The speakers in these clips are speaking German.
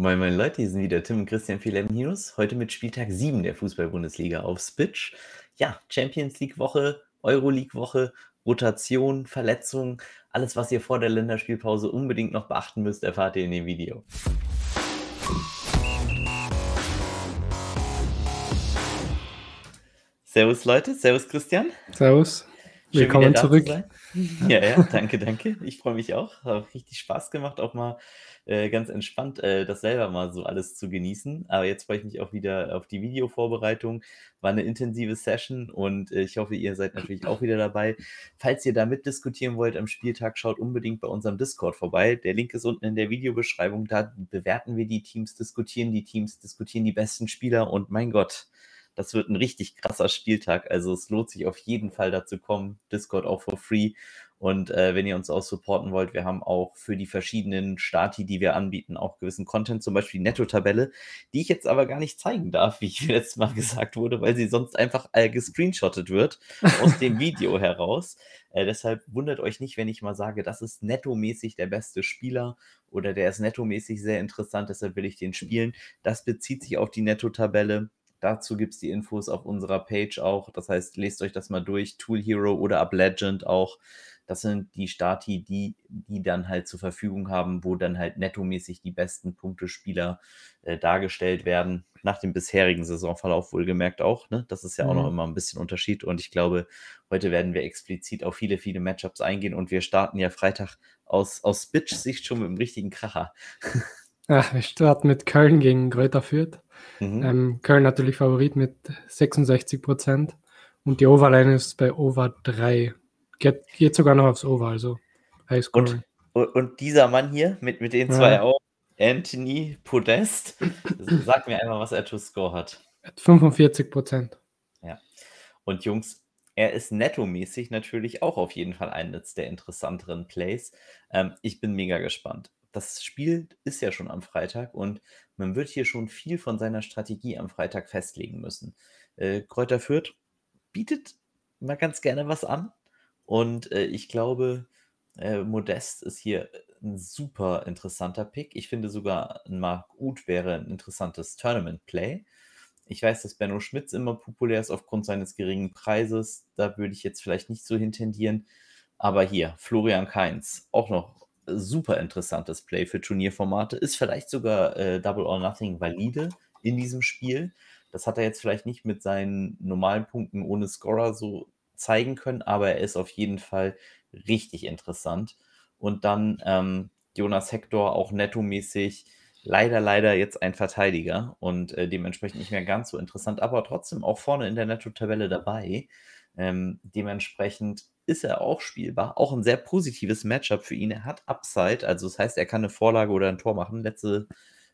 Moin, moin Leute, hier sind wieder Tim und Christian für News. Heute mit Spieltag 7 der Fußball-Bundesliga auf Spitch. Ja, Champions League-Woche, Euroleague-Woche, Rotation, Verletzungen, alles, was ihr vor der Länderspielpause unbedingt noch beachten müsst, erfahrt ihr in dem Video. Servus Leute, Servus Christian. Servus. Willkommen zurück. Zu ja, ja, danke, danke. Ich freue mich auch. Hat richtig Spaß gemacht, auch mal äh, ganz entspannt äh, das selber mal so alles zu genießen. Aber jetzt freue ich mich auch wieder auf die Videovorbereitung. War eine intensive Session und äh, ich hoffe, ihr seid natürlich auch wieder dabei. Falls ihr da mitdiskutieren wollt am Spieltag, schaut unbedingt bei unserem Discord vorbei. Der Link ist unten in der Videobeschreibung. Da bewerten wir die Teams, diskutieren die Teams, diskutieren die besten Spieler und mein Gott, das wird ein richtig krasser Spieltag. Also es lohnt sich auf jeden Fall dazu kommen. Discord auch for free. Und äh, wenn ihr uns auch supporten wollt, wir haben auch für die verschiedenen Stati, die wir anbieten, auch gewissen Content, zum Beispiel die Netto-Tabelle, die ich jetzt aber gar nicht zeigen darf, wie ich letztes Mal gesagt wurde, weil sie sonst einfach äh, gescreenshottet wird aus dem Video heraus. Äh, deshalb wundert euch nicht, wenn ich mal sage, das ist nettomäßig der beste Spieler oder der ist nettomäßig sehr interessant, deshalb will ich den spielen. Das bezieht sich auf die Netto-Tabelle. Dazu gibt es die Infos auf unserer Page auch. Das heißt, lest euch das mal durch. Tool Hero oder Up Legend auch. Das sind die Stati, die, die dann halt zur Verfügung haben, wo dann halt nettomäßig die besten Punktespieler äh, dargestellt werden. Nach dem bisherigen Saisonverlauf wohlgemerkt auch. Ne? Das ist ja auch mhm. noch immer ein bisschen Unterschied. Und ich glaube, heute werden wir explizit auf viele, viele Matchups eingehen. Und wir starten ja Freitag aus, aus Bitch-Sicht schon mit dem richtigen Kracher. Ja, wir starten mit Köln gegen Kräuter Fürth. Mhm. Ähm, Köln natürlich Favorit mit 66 Prozent und die Overline ist bei Over 3. Geht, geht sogar noch aufs Over, also High und, und, dieser Mann hier mit, mit den zwei ja. Augen, Anthony Podest, sag mir einmal, was er to score hat. 45 Prozent. Ja. Und Jungs, er ist nettomäßig natürlich auch auf jeden Fall eines der interessanteren Plays. Ähm, ich bin mega gespannt das Spiel ist ja schon am Freitag und man wird hier schon viel von seiner Strategie am Freitag festlegen müssen. Äh, Kräuter Fürth bietet mal ganz gerne was an und äh, ich glaube, äh, Modest ist hier ein super interessanter Pick. Ich finde sogar, Mark Uth wäre ein interessantes Tournament-Play. Ich weiß, dass Benno Schmitz immer populär ist aufgrund seines geringen Preises. Da würde ich jetzt vielleicht nicht so hintendieren. Aber hier, Florian Kainz, auch noch super interessantes Play für Turnierformate. Ist vielleicht sogar äh, Double or Nothing valide in diesem Spiel. Das hat er jetzt vielleicht nicht mit seinen normalen Punkten ohne Scorer so zeigen können, aber er ist auf jeden Fall richtig interessant. Und dann ähm, Jonas Hector auch nettomäßig leider, leider jetzt ein Verteidiger und äh, dementsprechend nicht mehr ganz so interessant, aber trotzdem auch vorne in der Netto-Tabelle dabei. Ähm, dementsprechend ist er auch spielbar. Auch ein sehr positives Matchup für ihn. Er hat Upside, also das heißt, er kann eine Vorlage oder ein Tor machen. Letzte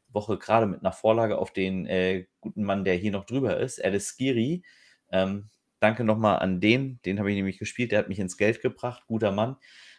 Woche gerade mit einer Vorlage auf den äh, guten Mann, der hier noch drüber ist, Alice Skiri. Ähm, danke nochmal an den, den habe ich nämlich gespielt, der hat mich ins Geld gebracht, guter Mann.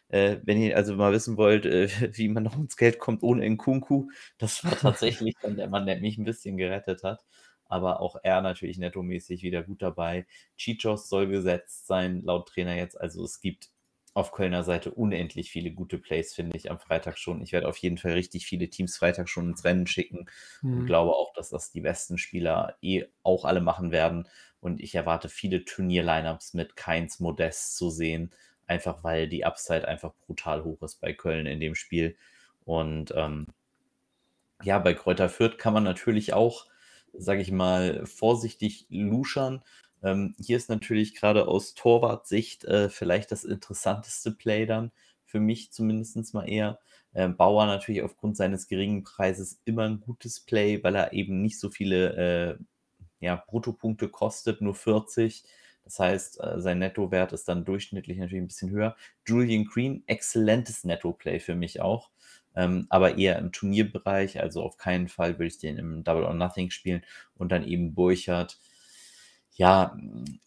Äh, wenn ihr also mal wissen wollt, äh, wie man noch ins Geld kommt ohne Nkunku, das war tatsächlich dann der Mann, der mich ein bisschen gerettet hat aber auch er natürlich nettomäßig wieder gut dabei. Chichos soll gesetzt sein, laut Trainer jetzt. Also es gibt auf Kölner Seite unendlich viele gute Plays, finde ich, am Freitag schon. Ich werde auf jeden Fall richtig viele Teams Freitag schon ins Rennen schicken mhm. und glaube auch, dass das die besten Spieler eh auch alle machen werden. Und ich erwarte viele Turnier-Lineups mit Keins Modest zu sehen, einfach weil die Upside einfach brutal hoch ist bei Köln in dem Spiel. Und ähm, ja, bei Kräuter Fürth kann man natürlich auch sage ich mal, vorsichtig luschern. Ähm, hier ist natürlich gerade aus Torwartsicht äh, vielleicht das interessanteste Play dann, für mich zumindest mal eher. Ähm, Bauer natürlich aufgrund seines geringen Preises immer ein gutes Play, weil er eben nicht so viele äh, ja, Bruttopunkte kostet, nur 40. Das heißt, äh, sein Nettowert ist dann durchschnittlich natürlich ein bisschen höher. Julian Green, exzellentes Netto-Play für mich auch ähm, aber eher im Turnierbereich. Also auf keinen Fall würde ich den im Double or Nothing spielen. Und dann eben Burchard. Ja,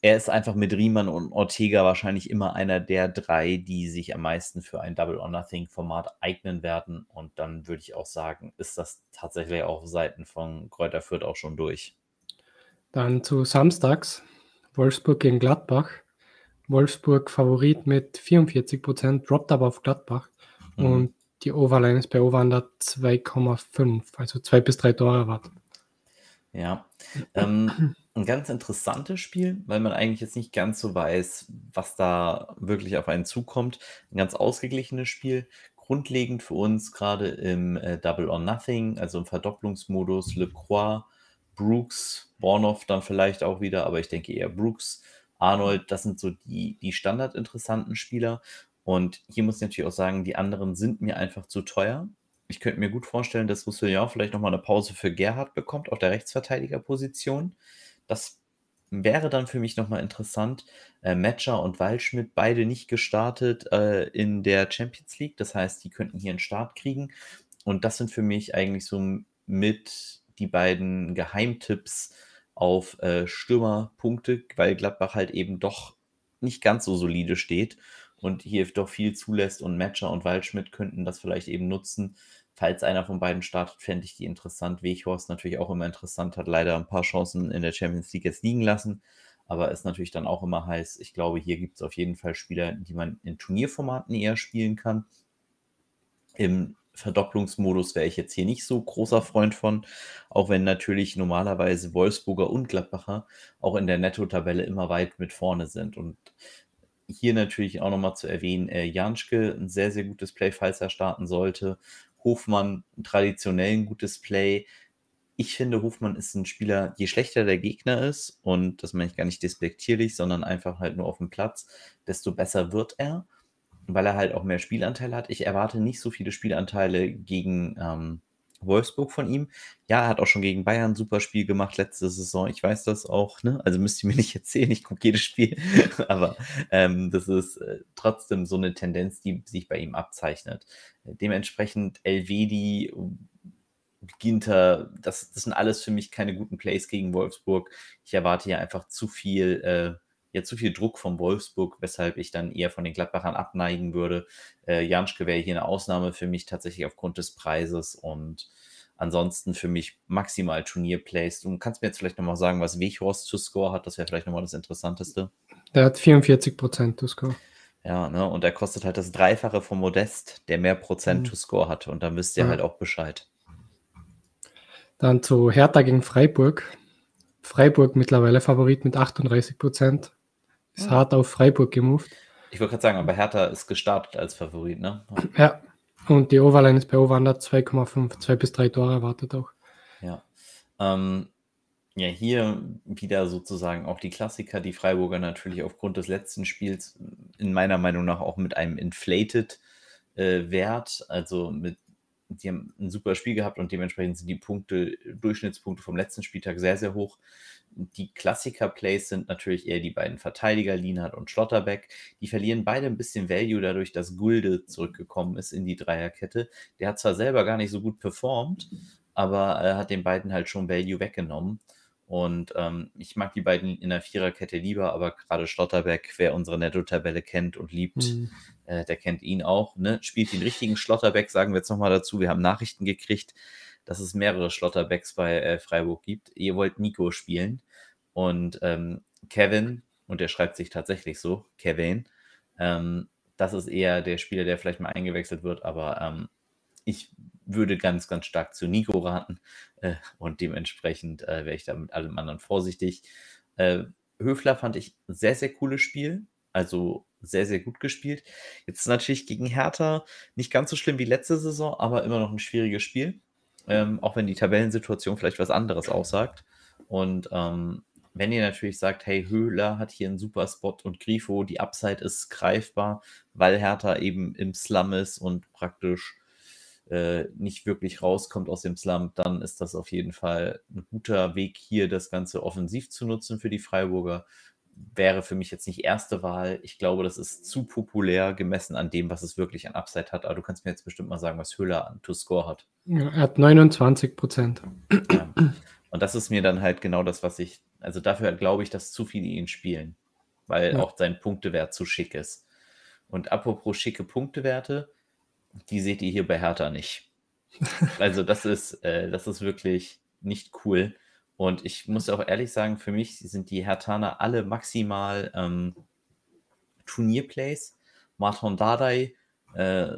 er ist einfach mit Riemann und Ortega wahrscheinlich immer einer der drei, die sich am meisten für ein Double or Nothing Format eignen werden. Und dann würde ich auch sagen, ist das tatsächlich auch auf Seiten von Kräuter Fürth auch schon durch. Dann zu Samstags. Wolfsburg gegen Gladbach. Wolfsburg Favorit mit 44 Prozent, droppt aber auf Gladbach. Mhm. Und Die Overline ist bei Over 2,5, also zwei bis drei Tore erwartet. Ja, ähm, ein ganz interessantes Spiel, weil man eigentlich jetzt nicht ganz so weiß, was da wirklich auf einen zukommt. Ein ganz ausgeglichenes Spiel. Grundlegend für uns gerade im äh, Double or Nothing, also im Verdopplungsmodus, Lecroix, Brooks, Bornoff dann vielleicht auch wieder, aber ich denke eher Brooks, Arnold, das sind so die, die standardinteressanten Spieler. Und hier muss ich natürlich auch sagen, die anderen sind mir einfach zu teuer. Ich könnte mir gut vorstellen, dass Roussillon vielleicht nochmal eine Pause für Gerhard bekommt auf der Rechtsverteidigerposition. Das wäre dann für mich nochmal interessant. Äh, Matcher und Waldschmidt beide nicht gestartet äh, in der Champions League. Das heißt, die könnten hier einen Start kriegen. Und das sind für mich eigentlich so mit die beiden Geheimtipps auf äh, Stürmerpunkte, weil Gladbach halt eben doch nicht ganz so solide steht und hier doch viel zulässt und Matcher und Waldschmidt könnten das vielleicht eben nutzen. Falls einer von beiden startet, fände ich die interessant. Weghorst natürlich auch immer interessant, hat leider ein paar Chancen in der Champions League jetzt liegen lassen, aber ist natürlich dann auch immer heiß. Ich glaube, hier gibt es auf jeden Fall Spieler, die man in Turnierformaten eher spielen kann. Im Verdopplungsmodus wäre ich jetzt hier nicht so großer Freund von, auch wenn natürlich normalerweise Wolfsburger und Gladbacher auch in der Netto-Tabelle immer weit mit vorne sind. Und hier natürlich auch nochmal zu erwähnen, äh, Janschke ein sehr, sehr gutes Play, falls er starten sollte. Hofmann traditionell ein gutes Play. Ich finde, Hofmann ist ein Spieler, je schlechter der Gegner ist, und das meine ich gar nicht despektierlich, sondern einfach halt nur auf dem Platz, desto besser wird er weil er halt auch mehr Spielanteile hat. Ich erwarte nicht so viele Spielanteile gegen ähm, Wolfsburg von ihm. Ja, er hat auch schon gegen Bayern ein super Spiel gemacht letzte Saison. Ich weiß das auch, ne? Also müsst ihr mir nicht erzählen, ich gucke jedes Spiel. Aber ähm, das ist äh, trotzdem so eine Tendenz, die sich bei ihm abzeichnet. Dementsprechend Elvedi, Ginter, das, das sind alles für mich keine guten Plays gegen Wolfsburg. Ich erwarte hier einfach zu viel. Äh, ja zu viel Druck von Wolfsburg, weshalb ich dann eher von den Gladbachern abneigen würde. Äh, Janschke wäre hier eine Ausnahme für mich tatsächlich aufgrund des Preises und ansonsten für mich maximal Turnierplays. Du kannst mir jetzt vielleicht nochmal sagen, was Weghorst zu Score hat, das wäre vielleicht nochmal das Interessanteste. Der hat 44% to Score. Ja, ne, und er kostet halt das Dreifache vom Modest, der mehr Prozent mhm. to Score hat und dann wisst ihr ja. halt auch Bescheid. Dann zu Hertha gegen Freiburg. Freiburg mittlerweile Favorit mit 38 Prozent. Ist ja. hart auf Freiburg gemoved. Ich wollte gerade sagen, aber Hertha ist gestartet als Favorit, ne? Ja. Und die Overline ist bei Over 2,5, 2 bis 3 Tore erwartet auch. Ja. Ähm, ja, hier wieder sozusagen auch die Klassiker, die Freiburger natürlich aufgrund des letzten Spiels in meiner Meinung nach auch mit einem inflated äh, Wert, also mit die haben ein super Spiel gehabt und dementsprechend sind die Punkte, Durchschnittspunkte vom letzten Spieltag sehr, sehr hoch. Die Klassiker-Plays sind natürlich eher die beiden Verteidiger, Lienhardt und Schlotterbeck. Die verlieren beide ein bisschen Value dadurch, dass Gulde zurückgekommen ist in die Dreierkette. Der hat zwar selber gar nicht so gut performt, aber er hat den beiden halt schon Value weggenommen. Und ähm, ich mag die beiden in der Viererkette lieber, aber gerade Schlotterbeck, wer unsere Netto-Tabelle kennt und liebt, mhm. äh, der kennt ihn auch. Ne? Spielt den richtigen Schlotterbeck, sagen wir jetzt nochmal dazu. Wir haben Nachrichten gekriegt, dass es mehrere Schlotterbecks bei äh, Freiburg gibt. Ihr wollt Nico spielen. Und ähm, Kevin, und der schreibt sich tatsächlich so, Kevin, ähm, das ist eher der Spieler, der vielleicht mal eingewechselt wird, aber ähm, ich würde ganz, ganz stark zu Nico raten äh, und dementsprechend äh, wäre ich da mit allem anderen vorsichtig. Äh, Höfler fand ich sehr, sehr cooles Spiel, also sehr, sehr gut gespielt. Jetzt natürlich gegen Hertha nicht ganz so schlimm wie letzte Saison, aber immer noch ein schwieriges Spiel ähm, auch wenn die Tabellensituation vielleicht was anderes aussagt. Und ähm, wenn ihr natürlich sagt, hey, Höhler hat hier einen super Spot und Grifo, die Upside ist greifbar, weil Hertha eben im Slum ist und praktisch äh, nicht wirklich rauskommt aus dem Slum, dann ist das auf jeden Fall ein guter Weg, hier das Ganze offensiv zu nutzen für die Freiburger wäre für mich jetzt nicht erste Wahl. Ich glaube, das ist zu populär gemessen an dem, was es wirklich an Upside hat. Aber du kannst mir jetzt bestimmt mal sagen, was Höhler an To Score hat. Ja, er hat 29 Prozent. Ja. Und das ist mir dann halt genau das, was ich, also dafür glaube ich, dass zu viele ihn spielen, weil ja. auch sein Punktewert zu schick ist. Und apropos schicke Punktewerte, die seht ihr hier bei Hertha nicht. Also das ist, äh, das ist wirklich nicht cool. Und ich muss auch ehrlich sagen, für mich sind die Hertaner alle maximal ähm, Turnierplays. Martin Dardai, äh,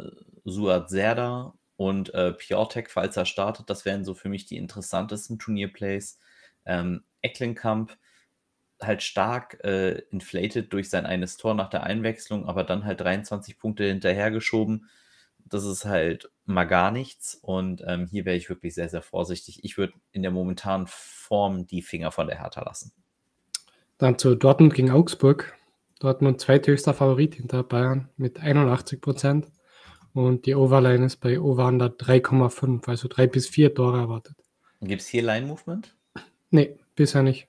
Suat Serda und äh, Piotek, falls er startet. Das wären so für mich die interessantesten Turnierplays. Ähm, Ecklenkamp halt stark äh, inflated durch sein eines Tor nach der Einwechslung, aber dann halt 23 Punkte hinterhergeschoben. Das ist halt mal gar nichts. Und ähm, hier wäre ich wirklich sehr, sehr vorsichtig. Ich würde in der momentanen Form die Finger von der Hertha lassen. Dann zu Dortmund gegen Augsburg. Dortmund zweithöchster Favorit hinter Bayern mit 81 Prozent. Und die Overline ist bei Over 3,5, also drei bis vier Tore erwartet. Gibt es hier Line-Movement? Nee, bisher nicht.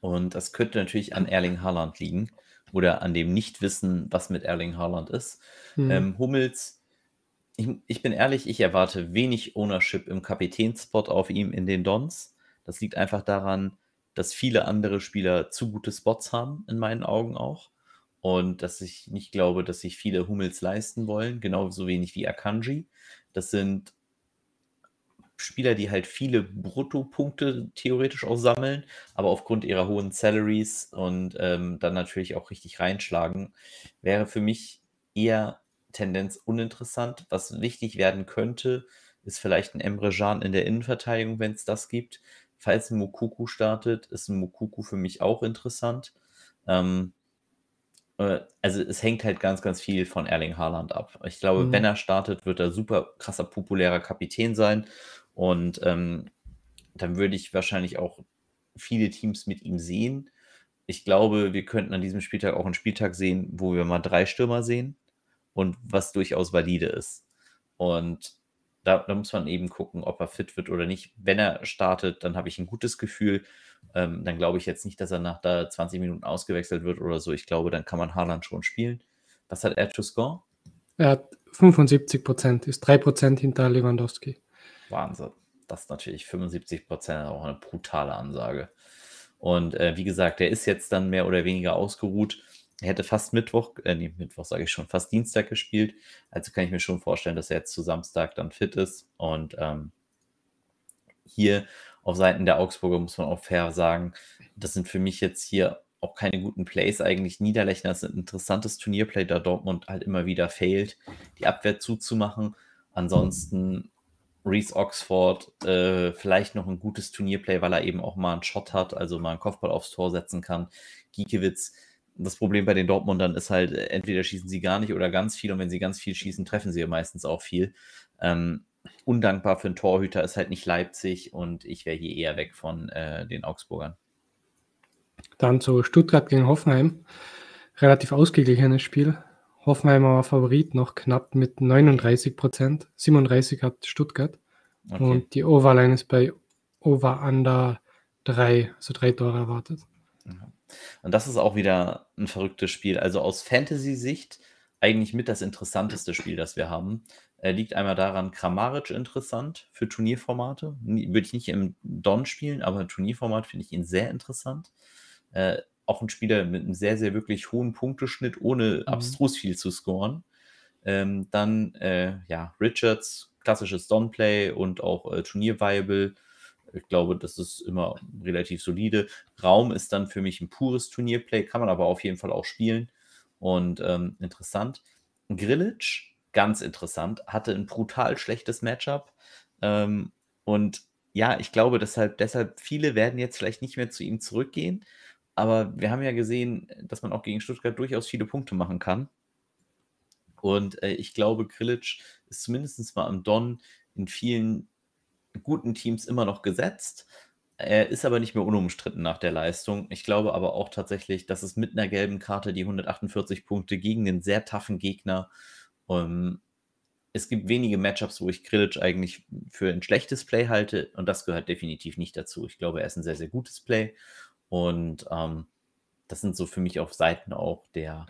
Und das könnte natürlich an Erling Haaland liegen oder an dem Nichtwissen, was mit Erling Haaland ist. Hm. Ähm, Hummels, ich, ich, bin ehrlich, ich erwarte wenig Ownership im Kapitänsspot auf ihm in den Dons. Das liegt einfach daran, dass viele andere Spieler zu gute Spots haben, in meinen Augen auch. Und dass ich nicht glaube, dass sich viele Hummels leisten wollen, genauso wenig wie Akanji. Das sind Spieler, die halt viele Bruttopunkte theoretisch auch sammeln, aber aufgrund ihrer hohen Salaries und ähm, dann natürlich auch richtig reinschlagen, wäre für mich eher Tendenz uninteressant. Was wichtig werden könnte, ist vielleicht ein Emre Can in der Innenverteidigung, wenn es das gibt. Falls ein Mokuku startet, ist ein Mokuku für mich auch interessant. Ähm, äh, also es hängt halt ganz, ganz viel von Erling Haaland ab. Ich glaube, mhm. wenn er startet, wird er super krasser, populärer Kapitän sein. Und ähm, dann würde ich wahrscheinlich auch viele Teams mit ihm sehen. Ich glaube, wir könnten an diesem Spieltag auch einen Spieltag sehen, wo wir mal drei Stürmer sehen und was durchaus valide ist. Und da, da, muss man eben gucken, ob er fit wird oder nicht. Wenn er startet, dann habe ich ein gutes Gefühl. Ähm, dann glaube ich jetzt nicht, dass er nach da 20 Minuten ausgewechselt wird oder so. Ich glaube, dann kann man Haaland schon spielen. Was hat er zu score? Er hat 75 Prozent, ist 3 Prozent hinter Lewandowski. Wahnsinn. Das ist natürlich 75 Prozent auch eine brutale Ansage. Und äh, wie gesagt, der ist jetzt dann mehr oder weniger ausgeruht. Er hätte fast Mittwoch, äh, nee, Mittwoch sage ich schon, fast Dienstag gespielt. Also kann ich mir schon vorstellen, dass er jetzt zu Samstag dann fit ist. Und ähm, hier auf Seiten der Augsburger muss man auch fair sagen, das sind für mich jetzt hier auch keine guten Plays eigentlich. Niederlechner ist ein interessantes Turnierplay, da Dortmund halt immer wieder failt, die Abwehr zuzumachen. Ansonsten Reese Oxford äh, vielleicht noch ein gutes Turnierplay, weil er eben auch mal einen Shot hat, also mal einen Kopfball aufs Tor setzen kann. Giekewitz das Problem bei den Dortmundern ist halt, äh, entweder schießen sie gar nicht oder ganz viel und wenn sie ganz viel schießen, treffen sie ja meistens auch viel. Ähm, undankbar für einen Torhüter ist halt nicht Leipzig und ich wäre hier eher weg von äh, den Augsburgern. Dann zu Stuttgart gegen Hoffenheim. Relativ ausgeglichenes Spiel. Hoffenheimer war Favorit noch knapp mit 39 Prozent. 37 hat Stuttgart. Okay. Und die Overline ist bei Over Under 3, also drei Tore erwartet. Mhm. Und das ist auch wieder ein verrücktes Spiel. Also aus Fantasy-Sicht eigentlich mit das interessanteste Spiel, das wir haben. Äh, liegt einmal daran, Kramaric interessant für Turnierformate. Würde ich nicht im Don spielen, aber im Turnierformat finde ich ihn sehr interessant. Äh, auch ein Spieler mit einem sehr, sehr wirklich hohen Punkteschnitt, ohne mhm. abstrus viel zu scoren. Ähm, dann, äh, ja, Richards, klassisches Don-Play und auch äh, Turnier-Viable ich glaube, das ist immer relativ solide. Raum ist dann für mich ein pures Turnierplay, kann man aber auf jeden Fall auch spielen. Und ähm, interessant. Grillage, ganz interessant, hatte ein brutal schlechtes Matchup. Ähm, und ja, ich glaube deshalb, deshalb, viele werden jetzt vielleicht nicht mehr zu ihm zurückgehen. Aber wir haben ja gesehen, dass man auch gegen Stuttgart durchaus viele Punkte machen kann. Und äh, ich glaube, Grillage ist zumindest mal am Don in vielen guten Teams immer noch gesetzt. Er ist aber nicht mehr unumstritten nach der Leistung. Ich glaube aber auch tatsächlich, dass es mit einer gelben Karte die 148 Punkte gegen einen sehr toughen Gegner. Um, ähm, es gibt wenige Matchups, wo ich Grillage eigentlich für ein schlechtes Play halte und das gehört definitiv nicht dazu. Ich glaube, er ist ein sehr, sehr gutes Play und ähm, das sind so für mich auf Seiten auch der,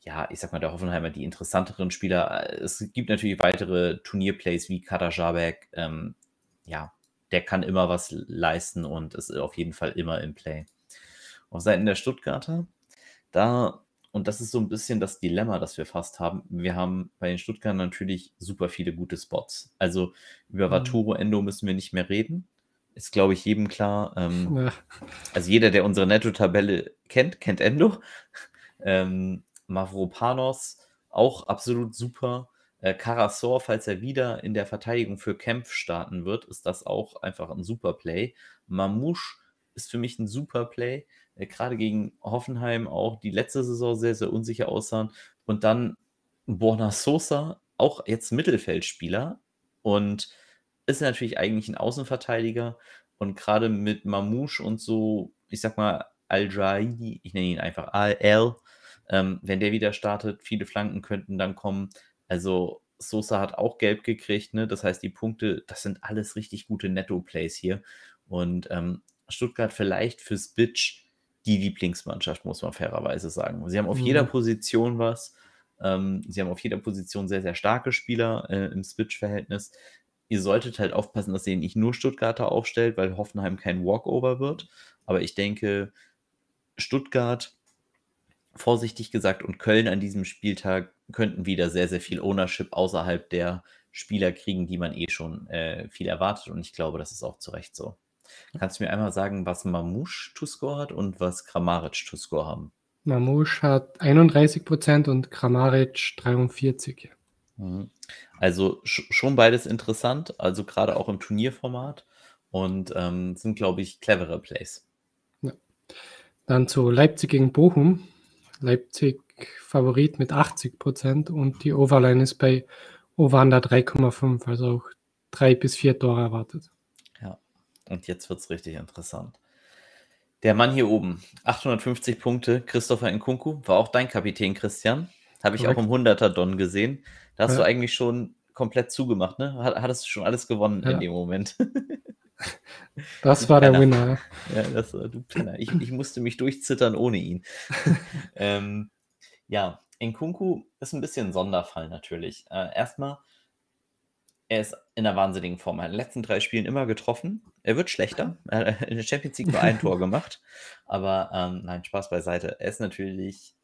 ja, ich sag mal, der Hoffenheimer die interessanteren Spieler. Es gibt natürlich weitere Turnierplays wie Kader Jabek, ähm, ja, der kann immer was leisten und ist auf jeden Fall immer im Play. Auf Seiten der Stuttgarter, da, und das ist so ein bisschen das Dilemma, das wir fast haben. Wir haben bei den Stuttgartern natürlich super viele gute Spots. Also über mhm. Vaturo Endo müssen wir nicht mehr reden. Ist, glaube ich, jedem klar. Ähm, ja. Also jeder, der unsere Netto-Tabelle kennt, kennt Endo. Ähm, Mavropanos auch absolut super. Äh, Karasor, falls er wieder in der Verteidigung für Kempf starten wird, ist das auch einfach ein super Play. Mamouche ist für mich ein super Play, äh, gerade gegen Hoffenheim auch die letzte Saison sehr, sehr unsicher aussahen. Und dann Borna Sosa, auch jetzt Mittelfeldspieler und ist natürlich eigentlich ein Außenverteidiger. Und gerade mit Mamouche und so, ich sag mal, Al-Jaidi, ich nenne ihn einfach Al, ähm, wenn der wieder startet, viele Flanken könnten dann kommen. Also Sosa hat auch gelb gekriegt, ne? Das heißt, die Punkte, das sind alles richtig gute Netto-Plays hier. Und ähm, Stuttgart vielleicht fürs Bitch die Lieblingsmannschaft, muss man fairerweise sagen. Sie haben auf mhm. jeder Position was. Ähm, sie haben auf jeder Position sehr, sehr starke Spieler äh, im Switch-Verhältnis. Ihr solltet halt aufpassen, dass ihr nicht nur Stuttgarter aufstellt, weil Hoffenheim kein Walkover wird. Aber ich denke, Stuttgart, vorsichtig gesagt, und Köln an diesem Spieltag könnten wieder sehr, sehr viel Ownership außerhalb der Spieler kriegen, die man eh schon äh, viel erwartet. Und ich glaube, das ist auch zu Recht so. Kannst du mir einmal sagen, was Mamouche to score hat und was Kramaric to score haben? Mamouche hat 31 Prozent und Kramaric 43. Mhm. Also schon beides interessant, also gerade auch im Turnierformat und ähm, sind, glaube ich, clevere Plays. Ja. Dann zu Leipzig gegen Bochum. Leipzig Favorit mit 80 Prozent und die Overline ist bei Ovanda 3,5, also auch drei bis vier Tore erwartet. Ja, und jetzt wird es richtig interessant. Der Mann hier oben, 850 Punkte, Christopher Nkunku, war auch dein Kapitän, Christian. Habe ich Correct. auch im 100er Don gesehen. Da hast ja. du eigentlich schon komplett zugemacht, ne? Hattest du schon alles gewonnen ja. in dem Moment. Das war der Winner. Ja, das war du Penner. Ich, ich musste mich durchzittern ohne ihn. ähm, ja, Nkunku ist ein bisschen ein Sonderfall natürlich. Äh, erstmal, er ist in einer wahnsinnigen Form. Er hat in den letzten drei Spielen immer getroffen. Er wird schlechter. Er hat in der Champions League nur ein Tor gemacht. Aber ähm, nein, Spaß beiseite. Er ist natürlich.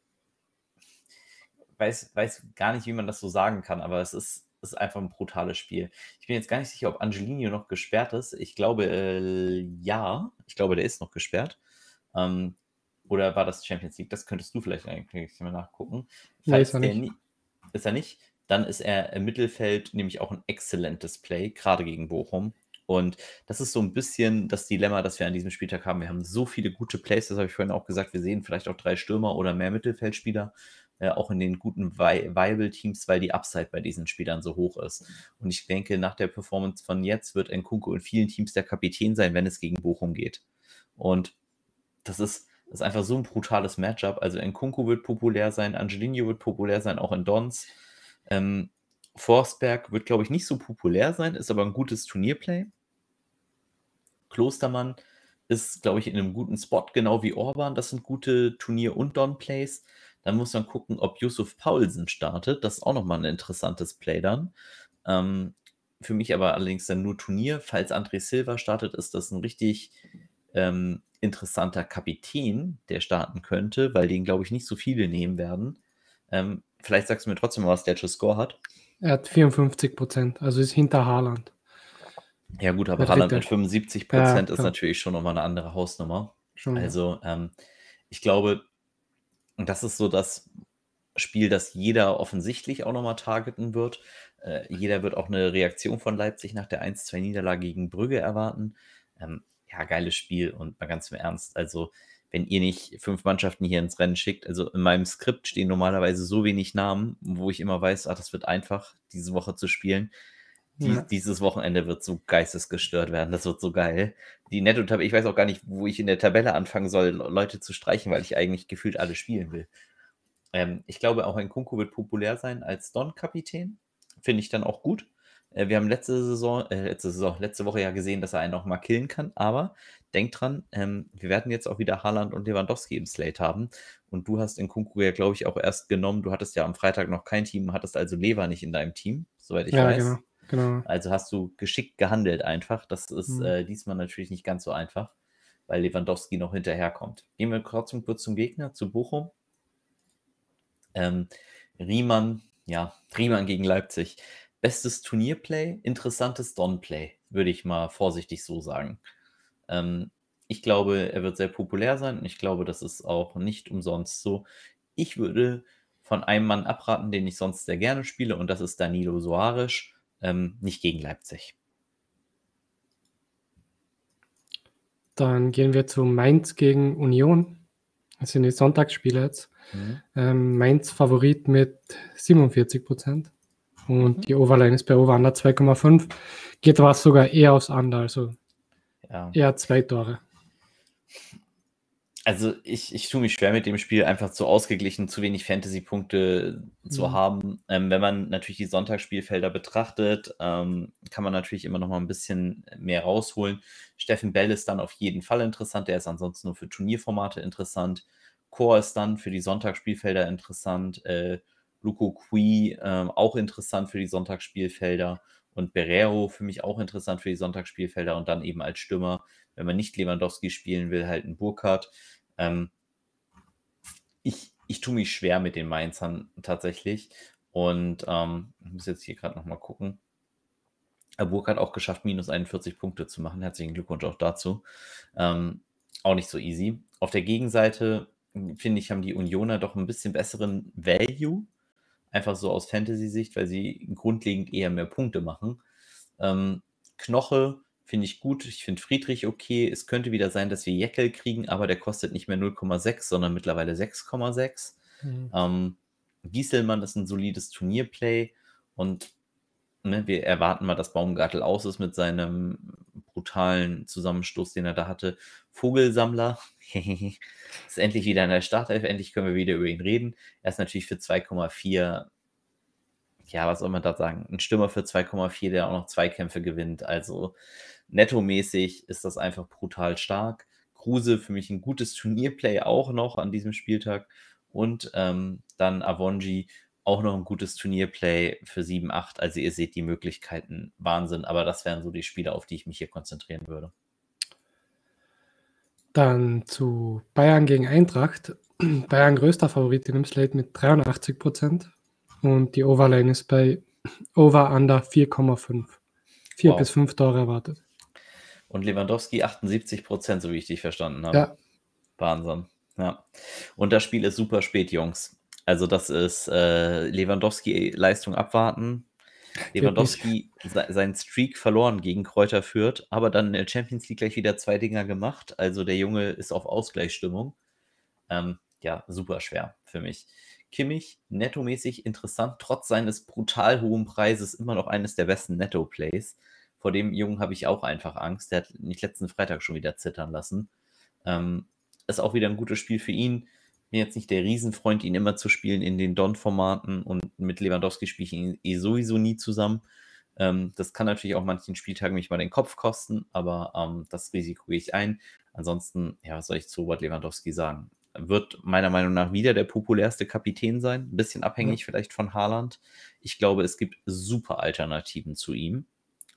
Weiß, weiß gar nicht, wie man das so sagen kann, aber es ist, ist einfach ein brutales Spiel. Ich bin jetzt gar nicht sicher, ob Angelino noch gesperrt ist. Ich glaube, äh, ja. Ich glaube, der ist noch gesperrt. Ähm, oder war das Champions League? Das könntest du vielleicht eigentlich mal nachgucken. Falls nee, ist, er nicht. ist er nicht, dann ist er im Mittelfeld nämlich auch ein exzellentes Play, gerade gegen Bochum. Und das ist so ein bisschen das Dilemma, das wir an diesem Spieltag haben. Wir haben so viele gute Plays, das habe ich vorhin auch gesagt. Wir sehen vielleicht auch drei Stürmer oder mehr Mittelfeldspieler, äh, auch in den guten Vi Viable-Teams, weil die Upside bei diesen Spielern so hoch ist. Und ich denke, nach der Performance von jetzt wird Nkunku in vielen Teams der Kapitän sein, wenn es gegen Bochum geht. Und das ist, das ist einfach so ein brutales Matchup. Also Nkunku wird populär sein, Angelino wird populär sein, auch in Dons. Ähm, Forsberg wird, glaube ich, nicht so populär sein, ist aber ein gutes Turnierplay. Klostermann ist, glaube ich, in einem guten Spot, genau wie Orban. Das sind gute Turnier- und Don-Plays. Dann muss man gucken, ob Yusuf Paulsen startet. Das ist auch nochmal ein interessantes Play dann. Ähm, für mich aber allerdings dann nur Turnier. Falls André Silva startet, ist das ein richtig ähm, interessanter Kapitän, der starten könnte, weil den, glaube ich, nicht so viele nehmen werden. Ähm, vielleicht sagst du mir trotzdem mal, was der zu Score hat. Er hat 54 Prozent, also ist hinter Haaland. Ja, gut, aber Haaland mit 75 Prozent ja, ist natürlich schon nochmal eine andere Hausnummer. Schon, also, ähm, ich glaube, das ist so das Spiel, das jeder offensichtlich auch nochmal targeten wird. Äh, jeder wird auch eine Reaktion von Leipzig nach der 1-2-Niederlage gegen Brügge erwarten. Ähm, ja, geiles Spiel und mal ganz im Ernst. Also, wenn ihr nicht fünf Mannschaften hier ins Rennen schickt, also in meinem Skript stehen normalerweise so wenig Namen, wo ich immer weiß, ach, das wird einfach, diese Woche zu spielen. Die, ja. Dieses Wochenende wird so geistesgestört werden. Das wird so geil. Die Netto-Tabelle, ich weiß auch gar nicht, wo ich in der Tabelle anfangen soll, Leute zu streichen, weil ich eigentlich gefühlt alle spielen will. Ähm, ich glaube, auch ein Kunku wird populär sein als Don-Kapitän. Finde ich dann auch gut. Äh, wir haben letzte Saison, äh, letzte Saison, letzte Woche ja gesehen, dass er einen auch mal killen kann. Aber denkt dran, ähm, wir werden jetzt auch wieder Haaland und Lewandowski im Slate haben. Und du hast in Kunku ja, glaube ich, auch erst genommen. Du hattest ja am Freitag noch kein Team, hattest also Lever nicht in deinem Team, soweit ich ja, weiß. Genau. Genau. Also hast du geschickt gehandelt einfach. Das ist mhm. äh, diesmal natürlich nicht ganz so einfach, weil Lewandowski noch hinterherkommt. Gehen wir trotzdem kurz zum Gegner, zu Bochum. Ähm, Riemann, ja, Riemann gegen Leipzig. Bestes Turnierplay, interessantes Donplay, würde ich mal vorsichtig so sagen. Ähm, ich glaube, er wird sehr populär sein und ich glaube, das ist auch nicht umsonst so. Ich würde von einem Mann abraten, den ich sonst sehr gerne spiele, und das ist Danilo Soares, ähm, nicht gegen Leipzig. Dann gehen wir zu Mainz gegen Union. Das sind die Sonntagsspiele jetzt. Mhm. Ähm, Mainz Favorit mit 47 Prozent. Und mhm. die Overline ist bei Over Under 2,5. Geht was sogar eher aufs Under, also ja. eher zwei Tore. Also ich, ich tue mich schwer mit dem Spiel, einfach zu ausgeglichen, zu wenig Fantasy-Punkte zu mhm. haben. Ähm, wenn man natürlich die Sonntagsspielfelder betrachtet, ähm, kann man natürlich immer noch mal ein bisschen mehr rausholen. Steffen Bell ist dann auf jeden Fall interessant, der ist ansonsten nur für Turnierformate interessant. Core ist dann für die Sonntagsspielfelder interessant. Äh, Luko Kui äh, auch interessant für die Sonntagsspielfelder. Und Berrero für mich auch interessant für die Sonntagsspielfelder. Und dann eben als Stürmer, wenn man nicht Lewandowski spielen will, halt ein Burkhardt. Ähm, ich, ich tue mich schwer mit den Mainzern tatsächlich. Und ähm, ich muss jetzt hier gerade nochmal gucken. Burg hat auch geschafft, minus 41 Punkte zu machen. Herzlichen Glückwunsch auch dazu. Ähm, auch nicht so easy. Auf der Gegenseite, finde ich, haben die Unioner doch ein bisschen besseren Value. Einfach so aus Fantasy-Sicht, weil sie grundlegend eher mehr Punkte machen. Ähm, Knoche finde ich gut. Ich finde Friedrich okay. Es könnte wieder sein, dass wir Jeckel kriegen, aber der kostet nicht mehr 0,6, sondern mittlerweile 6,6. Mhm. Ähm, Gieselmann ist ein solides Turnierplay und ne, wir erwarten mal, dass Baumgartel aus ist mit seinem brutalen Zusammenstoß, den er da hatte. Vogelsammler ist endlich wieder in der Startelf. Endlich können wir wieder über ihn reden. Er ist natürlich für 2,4 ja, was soll man da sagen? Ein Stürmer für 2,4, der auch noch Zweikämpfe gewinnt. Also nettomäßig ist das einfach brutal stark. Kruse für mich ein gutes Turnierplay auch noch an diesem Spieltag. Und ähm, dann Avonji auch noch ein gutes Turnierplay für 7-8. Also ihr seht die Möglichkeiten Wahnsinn, aber das wären so die Spiele, auf die ich mich hier konzentrieren würde. Dann zu Bayern gegen Eintracht. Bayern größter Favorit in dem Slate mit 83 Prozent. Und die Overline ist bei Over Under 4,5. 4 wow. bis 5 Tore erwartet. Und Lewandowski 78 Prozent, so wie ich dich verstanden habe. Ja. Wahnsinn. Ja. Und das Spiel ist super spät, Jungs. Also, das ist äh, Lewandowski-Leistung abwarten. Lewandowski seinen Streak verloren gegen Kräuter Fürth, aber dann in der Champions League gleich wieder zwei Dinger gemacht. Also der Junge ist auf Ausgleichsstimmung. Ähm, ja, super schwer für mich. Kimmich, nettomäßig interessant, trotz seines brutal hohen Preises immer noch eines der besten Netto-Plays. Vor dem Jungen habe ich auch einfach Angst. Der hat mich letzten Freitag schon wieder zittern lassen. Ähm, ist auch wieder ein gutes Spiel für ihn. Bin jetzt nicht der Riesenfreund, ihn immer zu spielen in den Don-Formaten und mit Lewandowski spiele ich ihn eh sowieso nie zusammen. Ähm, das kann natürlich auch manchen Spieltagen mich mal den Kopf kosten, aber ähm, das Risiko gehe ich ein. Ansonsten, ja, was soll ich zu Robert Lewandowski sagen? wird meiner Meinung nach wieder der populärste Kapitän sein. Ein bisschen abhängig ja. vielleicht von Haaland. Ich glaube, es gibt super Alternativen zu ihm.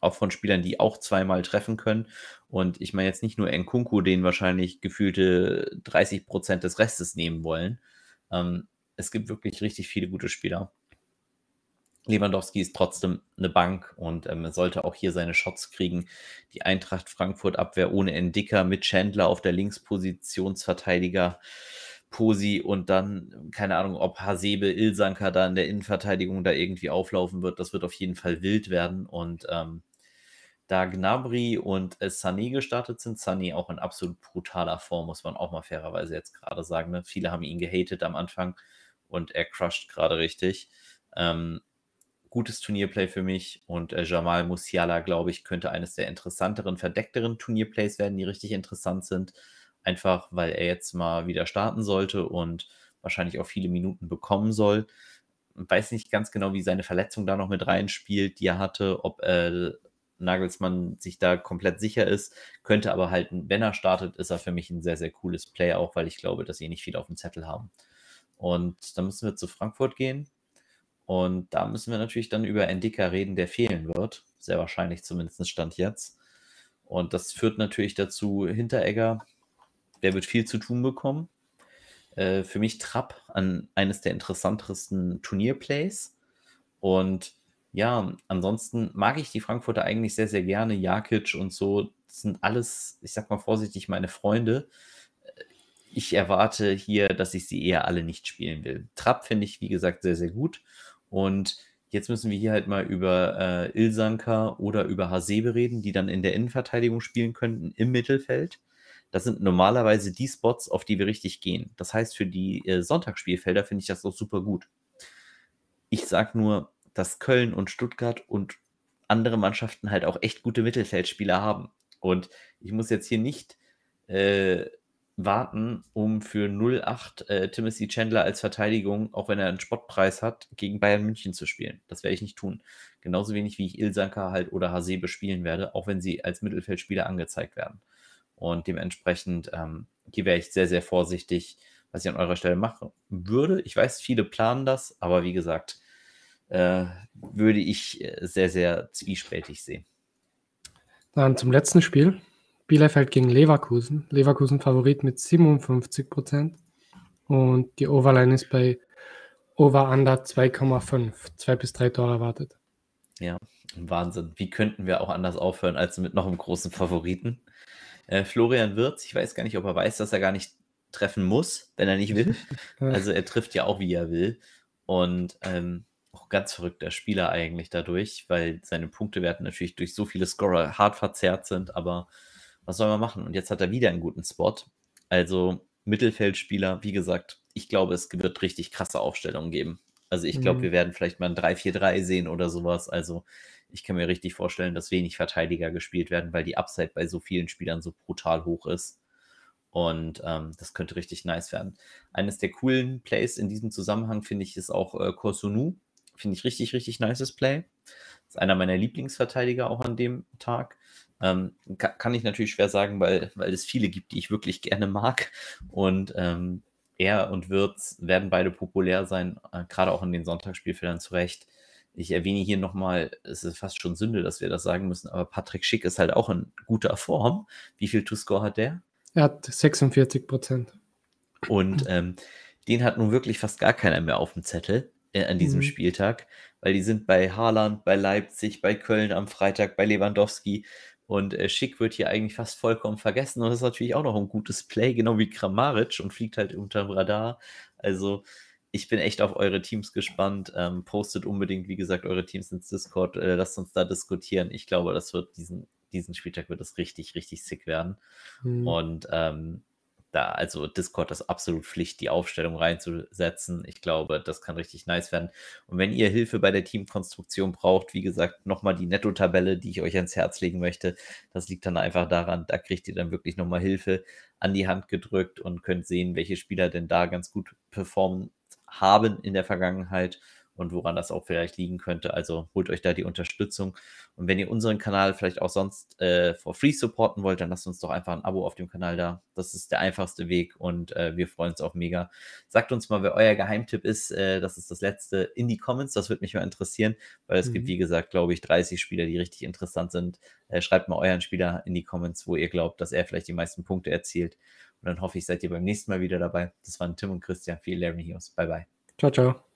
Auch von Spielern, die auch zweimal treffen können. Und ich meine jetzt nicht nur Nkunku, den wahrscheinlich gefühlte 30 Prozent des Restes nehmen wollen. Ähm, es gibt wirklich richtig viele gute Spieler. Lewandowski ist trotzdem eine Bank und ähm, sollte auch hier seine Shots kriegen. Die Eintracht Frankfurt Abwehr ohne Endicker mit Chandler auf der Linkspositionsverteidiger. Posi und dann, keine Ahnung, ob Hasebe, Ilsanker da in der Innenverteidigung da irgendwie auflaufen wird. Das wird auf jeden Fall wild werden. Und ähm, da Gnabry und äh, Sané gestartet sind, Sané auch in absolut brutaler Form, muss man auch mal fairerweise jetzt gerade sagen. Ne? Viele haben ihn gehatet am Anfang und er crusht gerade richtig. Ähm, gutes Turnierplay für mich und äh, Jamal Musiala, glaube ich, könnte eines der interessanteren, verdeckteren Turnierplays werden, die richtig interessant sind. Einfach, weil er jetzt mal wieder starten sollte und wahrscheinlich auch viele Minuten bekommen soll. Weiß nicht ganz genau, wie seine Verletzung da noch mit reinspielt, die er hatte, ob äh, Nagelsmann sich da komplett sicher ist, könnte aber halt, wenn er startet, ist er für mich ein sehr, sehr cooles Play, auch weil ich glaube, dass sie nicht viel auf dem Zettel haben. Und dann müssen wir zu Frankfurt gehen. Und da müssen wir natürlich dann über Endika reden, der fehlen wird. Sehr wahrscheinlich zumindest Stand jetzt. Und das führt natürlich dazu, Hinteregger, der wird viel zu tun bekommen. Äh, für mich Trapp an eines der interessantesten Turnierplays. Und ja, ansonsten mag ich die Frankfurter eigentlich sehr, sehr gerne. Jakic und so das sind alles, ich sag mal vorsichtig, meine Freunde. ich erwarte hier, dass ich sie eher alle nicht spielen will. Trapp finde ich, wie gesagt, sehr, sehr gut. Und jetzt müssen wir hier halt mal über äh, Ilsanka oder über Hasebe reden, die dann in der Innenverteidigung spielen könnten im Mittelfeld. Das sind normalerweise die Spots, auf die wir richtig gehen. Das heißt, für die äh, Sonntagsspielfelder finde ich das auch super gut. Ich sage nur, dass Köln und Stuttgart und andere Mannschaften halt auch echt gute Mittelfeldspieler haben. Und ich muss jetzt hier nicht äh, warten, um für 0,8 äh, Timothy Chandler als Verteidigung, auch wenn er einen Spottpreis hat, gegen Bayern München zu spielen. Das werde ich nicht tun. Genauso wenig wie ich Ilsanka halt oder Hasebe spielen werde, auch wenn sie als Mittelfeldspieler angezeigt werden. Und dementsprechend ähm, hier wäre ich sehr, sehr vorsichtig, was ich an eurer Stelle machen würde. Ich weiß, viele planen das, aber wie gesagt, äh, würde ich äh, sehr, sehr zwiespältig sehen. Dann zum letzten Spiel. Bielefeld gegen Leverkusen. Leverkusen Favorit mit 57 Prozent. Und die Overline ist bei Over Under 2,5. Zwei bis drei Tore erwartet. Ja, Wahnsinn. Wie könnten wir auch anders aufhören als mit noch einem großen Favoriten? Äh, Florian Wirz, ich weiß gar nicht, ob er weiß, dass er gar nicht treffen muss, wenn er nicht will. Also er trifft ja auch, wie er will. Und ähm, auch ganz verrückter Spieler eigentlich dadurch, weil seine Punktewerte natürlich durch so viele Scorer hart verzerrt sind, aber was soll man machen? Und jetzt hat er wieder einen guten Spot. Also Mittelfeldspieler, wie gesagt, ich glaube, es wird richtig krasse Aufstellungen geben. Also ich glaube, mhm. wir werden vielleicht mal ein 3-4-3 sehen oder sowas. Also ich kann mir richtig vorstellen, dass wenig Verteidiger gespielt werden, weil die Upside bei so vielen Spielern so brutal hoch ist. Und ähm, das könnte richtig nice werden. Eines der coolen Plays in diesem Zusammenhang finde ich ist auch äh, Kosunu. Finde ich richtig, richtig nices Play. Ist einer meiner Lieblingsverteidiger auch an dem Tag. Ähm, kann, kann, ich natürlich schwer sagen, weil, weil es viele gibt, die ich wirklich gerne mag. Und ähm, er und Wirtz werden beide populär sein, äh, gerade auch in den Sonntagsspielfeldern zurecht. Ich erwähne hier nochmal, es ist fast schon Sünde, dass wir das sagen müssen, aber Patrick Schick ist halt auch in guter Form. Wie viel To-Score hat der? Er hat 46 Prozent. Und ähm, den hat nun wirklich fast gar keiner mehr auf dem Zettel an diesem mhm. Spieltag, weil die sind bei Haaland, bei Leipzig, bei Köln am Freitag, bei Lewandowski. Und äh, Schick wird hier eigentlich fast vollkommen vergessen. Und das ist natürlich auch noch ein gutes Play, genau wie Kramaric und fliegt halt unter dem Radar. Also ich bin echt auf eure Teams gespannt. Ähm, postet unbedingt, wie gesagt, eure Teams ins Discord. Äh, lasst uns da diskutieren. Ich glaube, das wird diesen, diesen Spieltag wird das richtig, richtig sick werden. Mhm. Und ähm, da, also Discord ist absolut Pflicht, die Aufstellung reinzusetzen. Ich glaube, das kann richtig nice werden. Und wenn ihr Hilfe bei der Teamkonstruktion braucht, wie gesagt, nochmal die Netto-Tabelle, die ich euch ans Herz legen möchte. Das liegt dann einfach daran, da kriegt ihr dann wirklich nochmal Hilfe an die Hand gedrückt und könnt sehen, welche Spieler denn da ganz gut performen haben in der Vergangenheit und woran das auch vielleicht liegen könnte. Also holt euch da die Unterstützung. Und wenn ihr unseren Kanal vielleicht auch sonst äh, for free supporten wollt, dann lasst uns doch einfach ein Abo auf dem Kanal da. Das ist der einfachste Weg und äh, wir freuen uns auch mega. Sagt uns mal, wer euer Geheimtipp ist. Äh, das ist das letzte in die Comments. Das würde mich mal interessieren, weil es mhm. gibt, wie gesagt, glaube ich, 30 Spieler, die richtig interessant sind. Äh, schreibt mal euren Spieler in die Comments, wo ihr glaubt, dass er vielleicht die meisten Punkte erzielt. Und dann hoffe ich, seid ihr beim nächsten Mal wieder dabei. Das waren Tim und Christian für Larry Heroes. Bye, bye. Ciao, ciao.